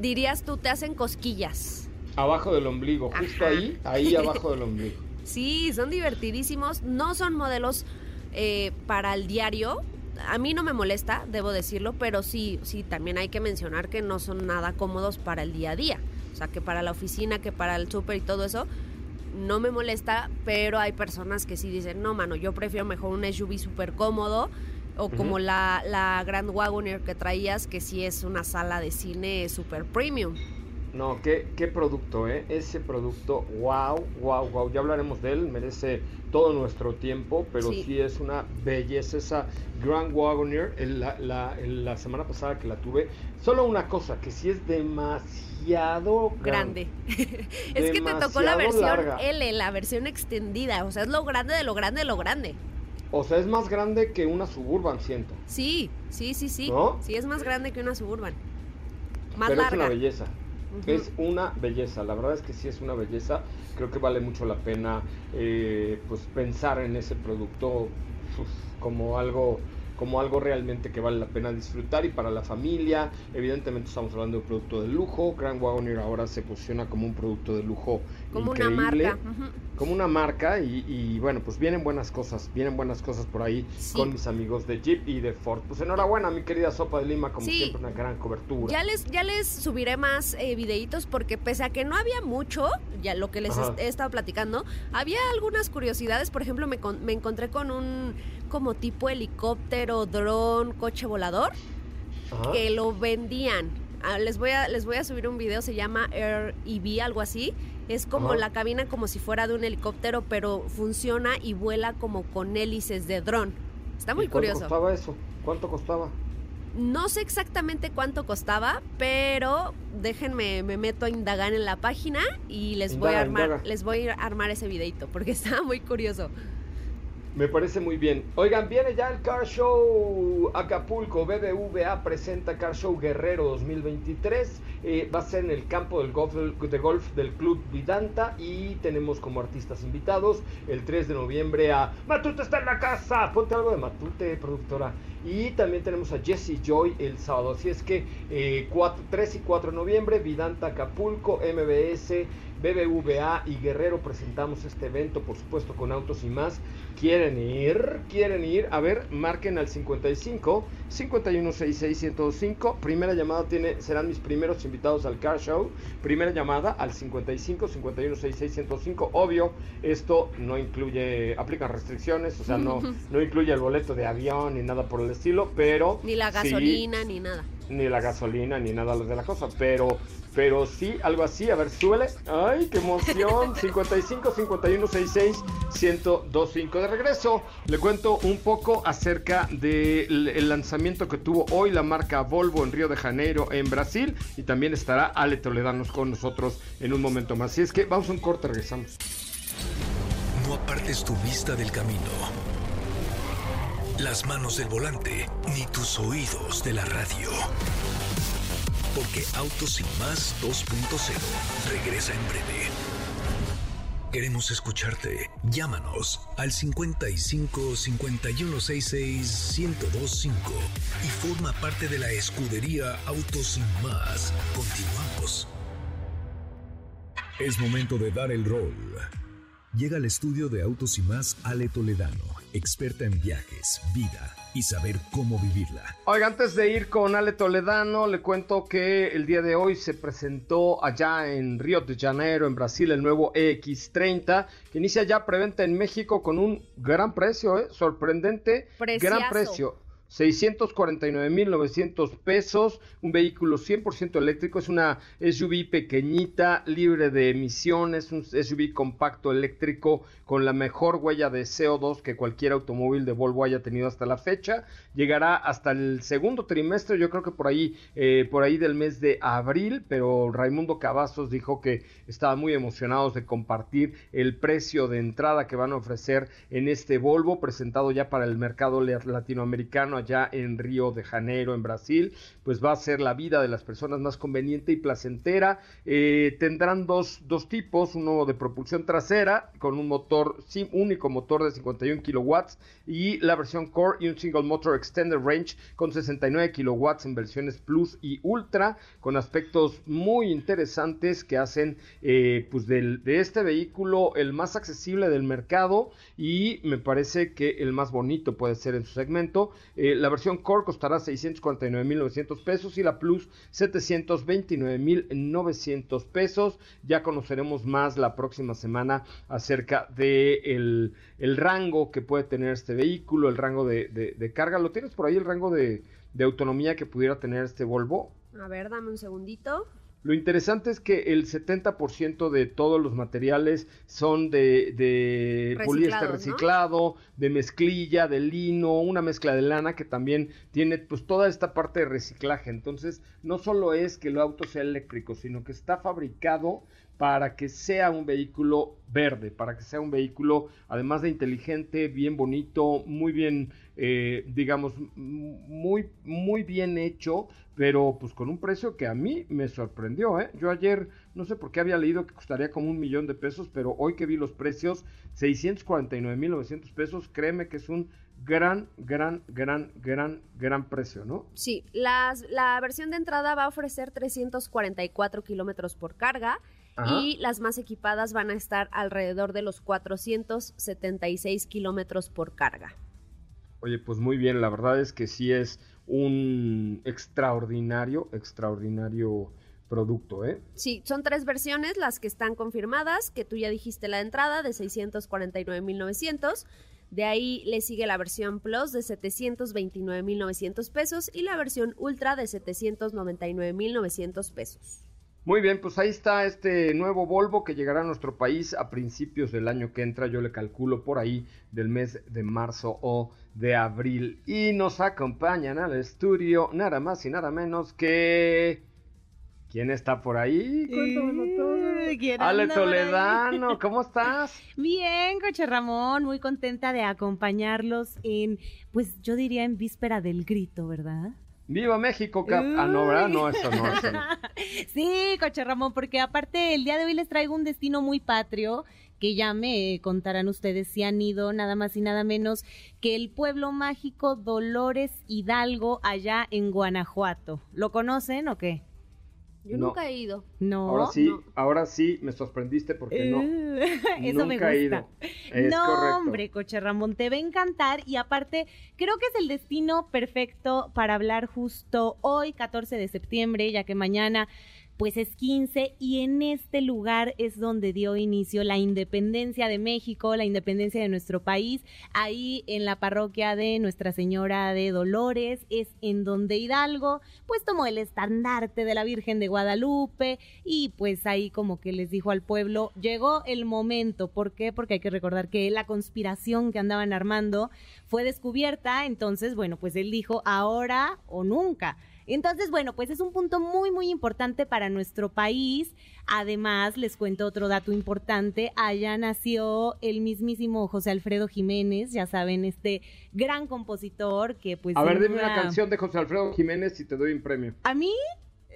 Dirías tú, te hacen cosquillas. Abajo del ombligo, justo Ajá. ahí, ahí abajo del ombligo. Sí, son divertidísimos. No son modelos eh, para el diario. A mí no me molesta, debo decirlo, pero sí, sí, también hay que mencionar que no son nada cómodos para el día a día. O sea, que para la oficina, que para el súper y todo eso, no me molesta, pero hay personas que sí dicen, no, mano, yo prefiero mejor un SUV súper cómodo. O como la, la Grand Wagoneer que traías, que sí es una sala de cine súper premium. No, qué, qué producto, ¿eh? Ese producto, wow, wow, wow. Ya hablaremos de él, merece todo nuestro tiempo, pero Sí. sí, es una belleza esa Grand Wagoneer. El- la, la- la semana pasada que la tuve, solo una cosa, que sí es demasiado grande. es que te tocó la versión larga. L, la versión extendida. O sea, es lo grande de lo grande de lo grande. O sea, es más grande que una Suburban, siento. Sí, sí, sí, sí. ¿No? Sí, es más grande que una Suburban. Más Pero larga. es una belleza. Es una belleza, la verdad es que sí es una belleza. Creo que vale mucho la pena eh, pues pensar en ese producto uf, como algo como algo realmente que vale la pena disfrutar y para la familia. Evidentemente estamos hablando de un producto de lujo. Grand Wagoneer ahora se posiciona como un producto de lujo Como una marca. Como una marca y, y, bueno, pues vienen buenas cosas, vienen buenas cosas por ahí Sí. con mis amigos de Jeep y de Ford. Pues enhorabuena, mi querida Sopa de Lima, como Sí. siempre una gran cobertura. Ya les, ya les subiré más eh, videitos porque pese a que no había mucho, ya lo que les he estado platicando, había algunas curiosidades. Por ejemplo, me, con- me encontré con un como tipo helicóptero, dron, coche volador Ajá. que lo vendían. Ah, les voy a les voy a subir un video, se llama Air EV, algo así. Es como Ajá. la cabina como si fuera de un helicóptero, pero funciona y vuela como con hélices de dron. Está muy ¿Y cuánto curioso. costaba eso? ¿Cuánto costaba? No sé exactamente cuánto costaba, pero déjenme, me meto a indagar en la página y les voy a armar, indaga. les voy a armar ese videito porque está muy curioso. Me parece muy bien. Oigan, viene ya el Car Show Acapulco. BBVA presenta Car Show Guerrero 2023. Eh, va a ser en el campo del golf, de golf del Club Vidanta. Y tenemos como artistas invitados el 3 de noviembre a Matute está en la casa. Ponte algo de Matute, productora. Y también tenemos a Jesse Joy el sábado. Así es que eh, 4, 3 y 4 de noviembre, Vidanta Acapulco, MBS. BBVA y Guerrero presentamos este evento, por supuesto, con autos y más. ¿Quieren ir? ¿Quieren ir? A ver, marquen al 55 5166 Primera llamada tiene, serán mis primeros invitados al Car Show. Primera llamada al 55 5166 Obvio, esto no incluye, aplican restricciones, o sea, no, no incluye el boleto de avión ni nada por el estilo, pero. Ni la sí- gasolina, ni nada. Ni la gasolina, ni nada de la cosa, pero, pero sí, algo así, a ver, súbele. ¡Ay, qué emoción! 55 51 66 1025. De regreso, le cuento un poco acerca del el lanzamiento que tuvo hoy la marca Volvo en Río de Janeiro, en Brasil, y también estará Ale Toledanos con nosotros en un momento más. Así es que vamos a un corte, regresamos. No apartes tu vista del camino. Las manos del volante, ni tus oídos de la radio. Porque Autos y más 2.0 regresa en breve. Queremos escucharte. Llámanos al 55 5166 1025 y forma parte de la escudería Autos y más. Continuamos. Es momento de dar el rol. Llega al estudio de Autos y más Ale Toledano, experta en viajes, vida y saber cómo vivirla. Oiga, antes de ir con Ale Toledano, le cuento que el día de hoy se presentó allá en Río de Janeiro, en Brasil, el nuevo EX30, que inicia ya preventa en México con un gran precio, ¿eh? sorprendente, Preciazo. gran precio. 649.900 pesos, un vehículo 100% eléctrico, es una SUV pequeñita, libre de emisiones, un SUV compacto eléctrico con la mejor huella de CO2 que cualquier automóvil de Volvo haya tenido hasta la fecha. Llegará hasta el segundo trimestre, yo creo que por ahí, eh, por ahí del mes de abril, pero Raimundo Cavazos dijo que estaban muy emocionados de compartir el precio de entrada que van a ofrecer en este Volvo, presentado ya para el mercado latinoamericano allá en Río de Janeiro, en Brasil, pues va a ser la vida de las personas más conveniente y placentera. Eh, tendrán dos, dos tipos, uno de propulsión trasera con un motor, único motor de 51 kilowatts y la versión Core y un single motor extended range con 69 kilowatts en versiones Plus y Ultra, con aspectos muy interesantes que hacen eh, pues de este vehículo el más accesible del mercado y me parece que el más bonito puede ser en su segmento. Eh, la versión Core costará 649.900 pesos y la Plus 729.900 pesos. Ya conoceremos más la próxima semana acerca de el, el rango que puede tener este vehículo, el rango de, carga. ¿Lo tienes por ahí el rango de autonomía que pudiera tener este Volvo? A ver, dame un segundito. Lo interesante es que el 70% de todos los materiales son de, de poliéster Reciclados, ¿no? reciclado, de mezclilla, de lino, una mezcla de lana que también tiene pues toda esta parte de reciclaje. Entonces, no solo es que el auto sea eléctrico, sino que está fabricado para que sea un vehículo verde, para que sea un vehículo, además de inteligente, bien bonito, muy bien, eh, digamos, muy, muy bien hecho, pero pues con un precio que a mí me sorprendió, ¿eh? Yo ayer, no sé por qué había leído que costaría como un millón de pesos, pero hoy que vi los precios, 649.900 pesos, créeme que es un gran, gran, gran, gran, gran precio, ¿no? Sí, las, la versión de entrada va a ofrecer 344 kilómetros por carga y las más equipadas van a estar alrededor de los 476 kilómetros por carga. Oye, pues muy bien, la verdad es que sí es un extraordinario, extraordinario producto, ¿eh? Sí, son tres versiones las que están confirmadas, que tú ya dijiste la entrada de 649.900. De ahí le sigue la versión Plus de 729.900 pesos y la versión Ultra de 799.900 pesos. Muy bien, pues ahí está este nuevo Volvo que llegará a nuestro país a principios del año que entra, yo le calculo por ahí del mes de marzo o de abril. Y nos acompañan al estudio nada más y nada menos que... ¿Quién está por ahí? Ale Toledano, ¿cómo estás? Bien, Coche Ramón, muy contenta de acompañarlos en, pues yo diría en víspera del grito, ¿verdad? ¡Viva México! Cap ah, no, ¿verdad? No, eso no, eso no. sí, Coche Ramón, porque aparte el día de hoy les traigo un destino muy patrio que ya me contarán ustedes si han ido nada más y nada menos que el pueblo mágico Dolores Hidalgo allá en Guanajuato. ¿Lo conocen o qué? Yo nunca he ido. No. Ahora sí, ahora sí me sorprendiste porque no. Eso me gusta. He ido. no, hombre, Coche Ramón, te va a encantar y aparte creo que es el destino perfecto para hablar justo hoy, 14 de septiembre, ya que mañana pues es 15 y en este lugar es donde dio inicio la independencia de México, la independencia de nuestro país. Ahí en la parroquia de Nuestra Señora de Dolores es en donde Hidalgo pues tomó el estandarte de la Virgen de Guadalupe y pues ahí como que les dijo al pueblo, llegó el momento. ¿Por qué? Porque hay que recordar que la conspiración que andaban armando fue descubierta, entonces bueno, pues él dijo ahora o nunca. Entonces, bueno, pues es un punto muy, muy importante para nuestro país. Además, les cuento otro dato importante. Allá nació el mismísimo José Alfredo Jiménez, ya saben, este gran compositor que pues... A ver, dime una canción de José Alfredo Jiménez y te doy un premio. ¿A mí?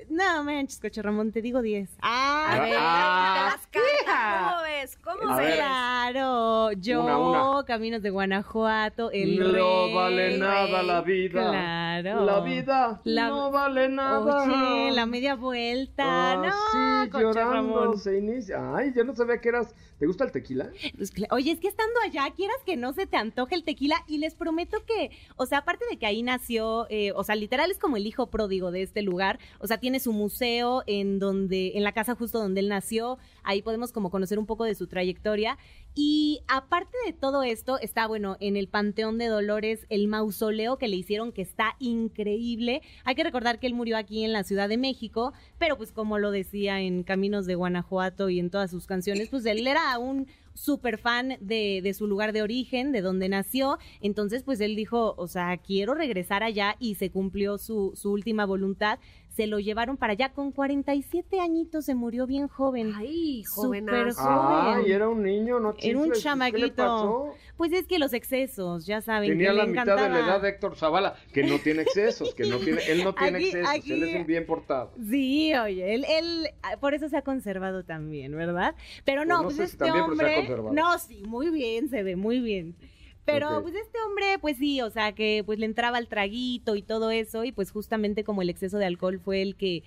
No manches, Coche Ramón, te digo 10. Ah, a ver, ah, te las ¿Cómo ves? ¿Cómo ves? Claro, yo, Caminos de Guanajuato, el No vale nada la vida. Claro. La vida no vale nada. Oye, la media vuelta. Ah, no, sí, Coche Ramón. se inicia. Ay, yo no sabía que eras ¿Te gusta el tequila? Pues, oye, es que estando allá, quieras que no se te antoje el tequila y les prometo que, o sea, aparte de que ahí nació, eh, o sea, literal es como el hijo pródigo de este lugar, o sea, tiene su museo en donde, en la casa justo donde él nació, ahí podemos como conocer un poco de su trayectoria y aparte de todo esto, está, bueno, en el Panteón de Dolores, el mausoleo que le hicieron, que está increíble. Hay que recordar que él murió aquí en la Ciudad de México, pero pues como lo decía en Caminos de Guanajuato y en todas sus canciones, pues él era un súper fan de, de, su lugar de origen, de donde nació. Entonces, pues él dijo, o sea, quiero regresar allá y se cumplió su, su última voluntad se lo llevaron para allá con 47 añitos, se murió bien joven. Ay, joven. Ay, era un niño, no Era un chamaguito. Pues es que los excesos, ya saben. Tenía que la mitad de la edad de Héctor Zavala, que no tiene excesos, que no tiene, él no tiene excesos, él es un bien portado. Sí, oye, él, él, por eso se ha conservado también, ¿verdad? Pero no, pues, este hombre, no, sí, muy bien, se ve muy bien. Pero pues este hombre, pues sí, o sea, que pues le entraba el traguito y todo eso, y pues justamente como el exceso de alcohol fue el que,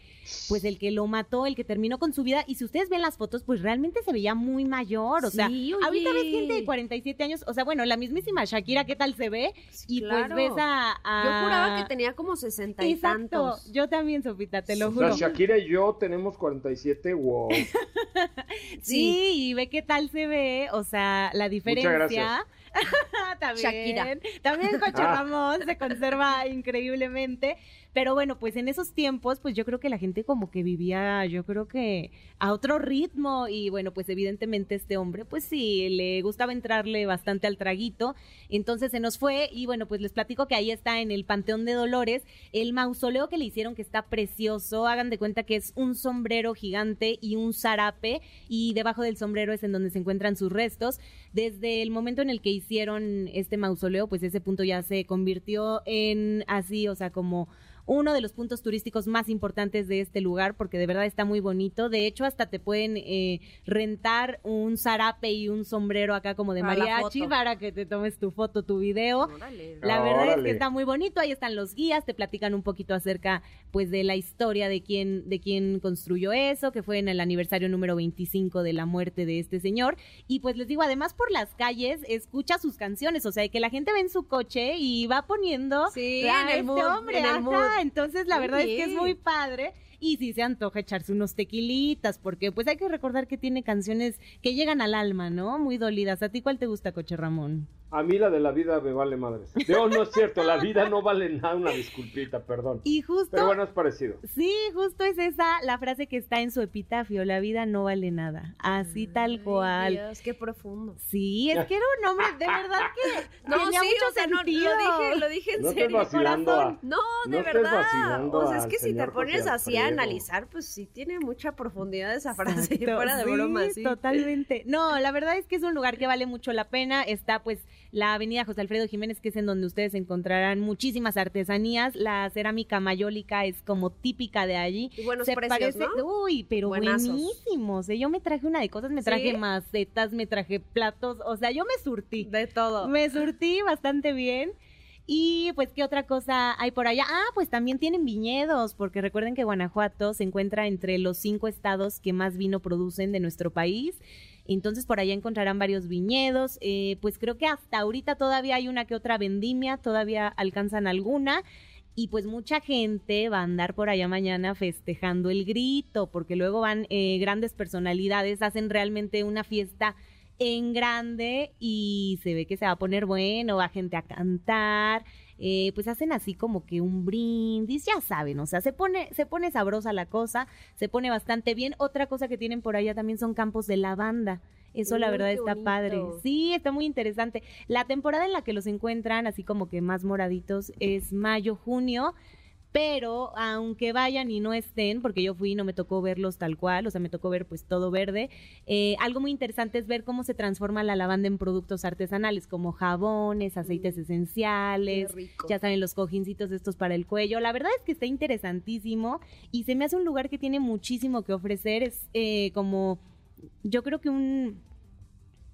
pues el que lo mató, el que terminó con su vida. Y si ustedes ven las fotos, pues realmente se veía muy mayor. O sea, ahorita ves gente de 47 años, o sea, bueno, la mismísima Shakira, ¿qué tal se ve? y pues ves a, Yo juraba que tenía como 60 y tantos. Yo también, Sofita, te lo juro. Shakira y yo tenemos 47, wow. sí. sí, y ve qué tal se ve, o sea, la diferencia. también. Shakira. También Coche ah. Ramón se conserva increíblemente. Pero bueno, pues en esos tiempos, pues yo creo que la gente como que vivía, yo creo que a otro ritmo y bueno, pues evidentemente este hombre, pues sí, le gustaba entrarle bastante al traguito. Entonces se nos fue y bueno, pues les platico que ahí está en el Panteón de Dolores el mausoleo que le hicieron que está precioso. Hagan de cuenta que es un sombrero gigante y un zarape y debajo del sombrero es en donde se encuentran sus restos. Desde el momento en el que hicieron este mausoleo, pues ese punto ya se convirtió en así, o sea, como uno de los puntos turísticos más importantes de este lugar porque de verdad está muy bonito. De hecho, hasta te pueden eh, rentar un zarape y un sombrero acá como de mariachi para que te tomes tu foto, tu video. La verdad es que está muy bonito. Ahí están los guías, te platican un poquito acerca pues de la historia de quién de quién construyó eso, que fue en el aniversario número 25 de la muerte de este señor. Y pues les digo, además por las calles escucha sus canciones, o sea, que la gente ve en su coche y va poniendo sí, en el este hombre, en entonces la verdad es que es muy padre y si se antoja echarse unos tequilitas, porque pues hay que recordar que tiene canciones que llegan al alma, ¿no? Muy dolidas. ¿A ti cuál te gusta, Coche Ramón? A mí la de la vida me vale madres. No, no es cierto, la vida no vale nada, una disculpita, perdón. Y justo. Pero bueno, es parecido. Sí, justo es esa la frase que está en su epitafio: la vida no vale nada. Así tal cual. Dios, qué profundo. Sí, es que era un hombre, de verdad que. no, tenía mucho sentido. lo dije, lo dije en no serio. Corazón. no, de verdad. O sea, es que si te pones así a analizar, pues sí tiene mucha profundidad esa frase. fuera de broma, sí. Totalmente. No, la verdad es que es un lugar que vale mucho la pena. Está, pues la avenida José Alfredo Jiménez, que es en donde ustedes encontrarán muchísimas artesanías. La cerámica mayólica es como típica de allí. Y buenos Se precios, ¿no? Uy, pero buenísimos. ¿eh? Yo me traje una de cosas, me traje macetas, me traje platos, o sea, yo me surtí. De todo. Me surtí bastante bien. Y pues, ¿qué otra cosa hay por allá? Ah, pues también tienen viñedos, porque recuerden que Guanajuato se encuentra entre los cinco estados que más vino producen de nuestro país. Entonces por allá encontrarán varios viñedos. Eh, pues creo que hasta ahorita todavía hay una que otra vendimia, todavía alcanzan alguna. Y pues mucha gente va a andar por allá mañana festejando el grito, porque luego van eh, grandes personalidades, hacen realmente una fiesta en grande y se ve que se va a poner bueno, va gente a cantar. Eh, pues hacen así como que un brindis, ya saben, o sea, se pone, se pone sabrosa la cosa, se pone bastante bien. Otra cosa que tienen por allá también son campos de lavanda. Eso la verdad está padre. Sí, está muy interesante. La temporada en la que los encuentran, así como que más moraditos, es mayo, junio pero aunque vayan y no estén, porque yo fui y no me tocó verlos tal cual, o sea, me tocó ver pues todo verde, eh, algo muy interesante es ver cómo se transforma la lavanda en productos artesanales, como jabones, aceites mm, esenciales, ya saben, los cojincitos estos para el cuello. La verdad es que está interesantísimo y se me hace un lugar que tiene muchísimo que ofrecer, es eh, como, yo creo que un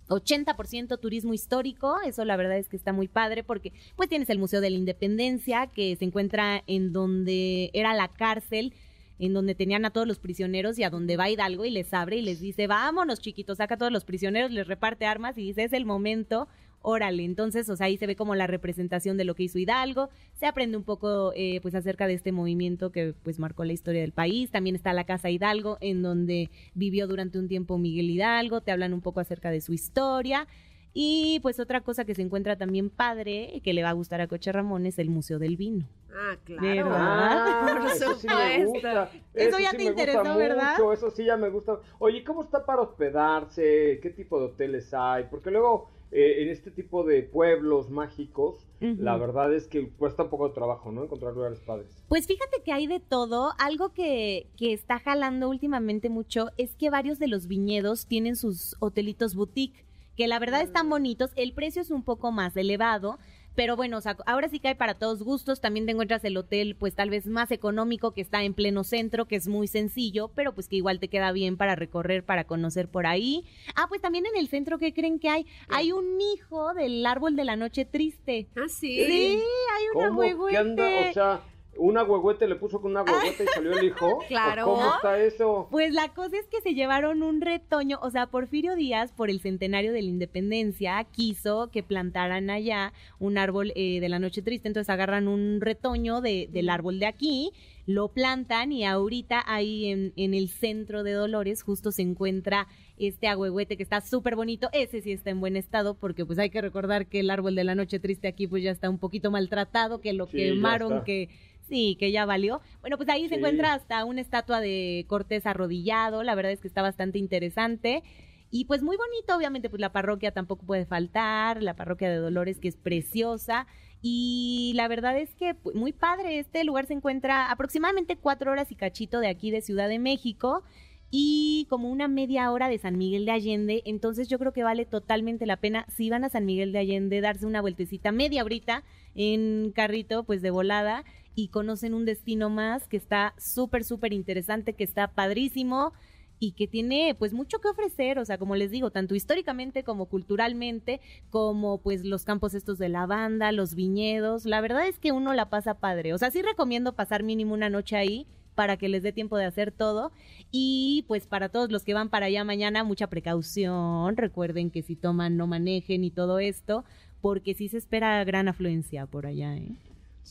80% turismo histórico, eso la verdad es que está muy padre porque pues tienes el Museo de la Independencia que se encuentra en donde era la cárcel en donde tenían a todos los prisioneros y a donde va Hidalgo y les abre y les dice, vámonos chiquitos, saca a todos los prisioneros, les reparte armas y dice, es el momento, órale. Entonces, o sea, ahí se ve como la representación de lo que hizo Hidalgo, se aprende un poco eh, pues acerca de este movimiento que pues marcó la historia del país. También está la Casa Hidalgo, en donde vivió durante un tiempo Miguel Hidalgo, te hablan un poco acerca de su historia. Y pues otra cosa que se encuentra también padre, que le va a gustar a Coche Ramón, es el Museo del Vino. Ah, claro. Ah, eso sí me gusta. Eso, ya te interesó, ¿verdad? Eso sí ya me gusta. Oye, ¿cómo está para hospedarse? ¿Qué tipo de hoteles hay? Porque luego eh, en este tipo de pueblos mágicos, la verdad es que cuesta un poco de trabajo, ¿no? Encontrar lugares padres. Pues fíjate que hay de todo. Algo que, que está jalando últimamente mucho es que varios de los viñedos tienen sus hotelitos boutique, que la verdad están mm. bonitos. El precio es un poco más elevado, pero bueno, o sea, ahora sí que hay para todos gustos. También te encuentras el hotel, pues tal vez más económico, que está en pleno centro, que es muy sencillo, pero pues que igual te queda bien para recorrer, para conocer por ahí. Ah, pues también en el centro, ¿qué creen que hay? Hay un hijo del árbol de la noche triste. Ah, sí. Sí, hay una ¿Cómo? ¿Qué anda? O sea, una huehuete le puso con una huehuete y salió el hijo. Claro. ¿Cómo está eso? Pues la cosa es que se llevaron un retoño, o sea, Porfirio Díaz, por el centenario de la independencia, quiso que plantaran allá un árbol eh, de la noche triste, entonces agarran un retoño de, del árbol de aquí, lo plantan y ahorita ahí en, en el centro de Dolores justo se encuentra este agüehuete que está súper bonito, ese sí está en buen estado porque pues hay que recordar que el árbol de la noche triste aquí pues ya está un poquito maltratado, que lo quemaron, que Sí, que ya valió. Bueno, pues ahí se encuentra hasta una estatua de Cortés arrodillado, la verdad es que está bastante interesante. Y pues muy bonito, obviamente, pues la parroquia tampoco puede faltar, la parroquia de Dolores que es preciosa. Y la verdad es que pues, muy padre, este lugar se encuentra aproximadamente cuatro horas y cachito de aquí de Ciudad de México y como una media hora de San Miguel de Allende. Entonces yo creo que vale totalmente la pena si van a San Miguel de Allende darse una vueltecita media horita en carrito, pues de volada y conocen un destino más que está súper, súper interesante, que está padrísimo y que tiene pues mucho que ofrecer, o sea, como les digo, tanto históricamente como culturalmente, como pues los campos estos de lavanda, los viñedos, la verdad es que uno la pasa padre, o sea, sí recomiendo pasar mínimo una noche ahí para que les dé tiempo de hacer todo y pues para todos los que van para allá mañana mucha precaución, recuerden que si toman no manejen y todo esto, porque sí se espera gran afluencia por allá, ¿eh?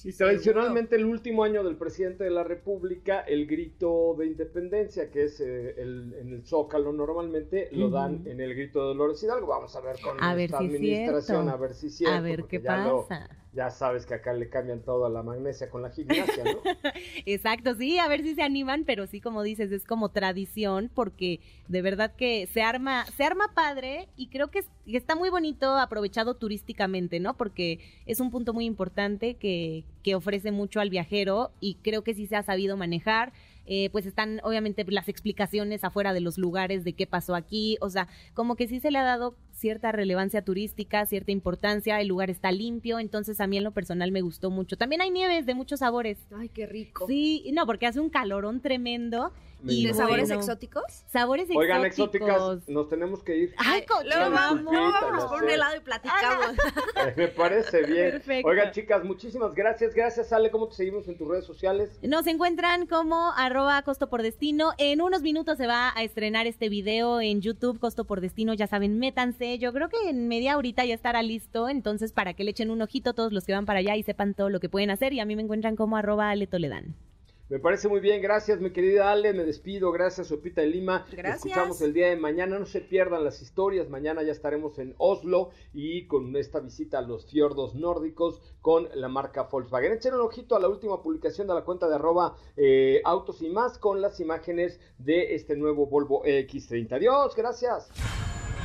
Y tradicionalmente el último año del presidente de la República, el grito de independencia, que es eh, el, en el Zócalo normalmente, lo dan en el grito de Dolores Hidalgo. Vamos a ver con a esta administración, a ver si es A ver qué pasa ya sabes que acá le cambian todo a la magnesia con la gimnasia, ¿no? Exacto, sí, a ver si se animan, pero sí, como dices, es como tradición, porque de verdad que se arma, se arma padre y creo que, está muy bonito aprovechado turísticamente, ¿no? Porque es un punto muy importante que, que ofrece mucho al viajero y creo que sí se ha sabido manejar. Eh, pues están obviamente las explicaciones afuera de los lugares de qué pasó aquí, o sea, como que sí se le ha dado cierta relevancia turística, cierta importancia, el lugar está limpio, entonces a mí en lo personal me gustó mucho. También hay nieves de muchos sabores. Ay, qué rico. Sí, no, porque hace un calorón tremendo. ¿Y de sabores exóticos? Sabores exóticos. Oigan, exóticas, nos tenemos que ir. Ay, vamos, vamos por un helado y platicamos. Me parece bien. Perfecto. Oigan, chicas, muchísimas gracias. Gracias, Ale. ¿Cómo te seguimos en tus redes sociales? Nos encuentran como arroba costo por destino. En unos minutos se va a estrenar este video en YouTube, costo por destino. Ya saben, métanse yo creo que en media horita ya estará listo, entonces para que le echen un ojito todos los que van para allá y sepan todo lo que pueden hacer y a mí me encuentran como arroba Ale Toledan. Me parece muy bien, gracias mi querida Ale, me despido, gracias Sopita de Lima. Gracias. Escuchamos el día de mañana, no se pierdan las historias, mañana ya estaremos en Oslo y con esta visita a los fiordos nórdicos con la marca Volkswagen. Echen un ojito a la última publicación de la cuenta de arroba eh, autos y más con las imágenes de este nuevo Volvo X30. Adiós, gracias.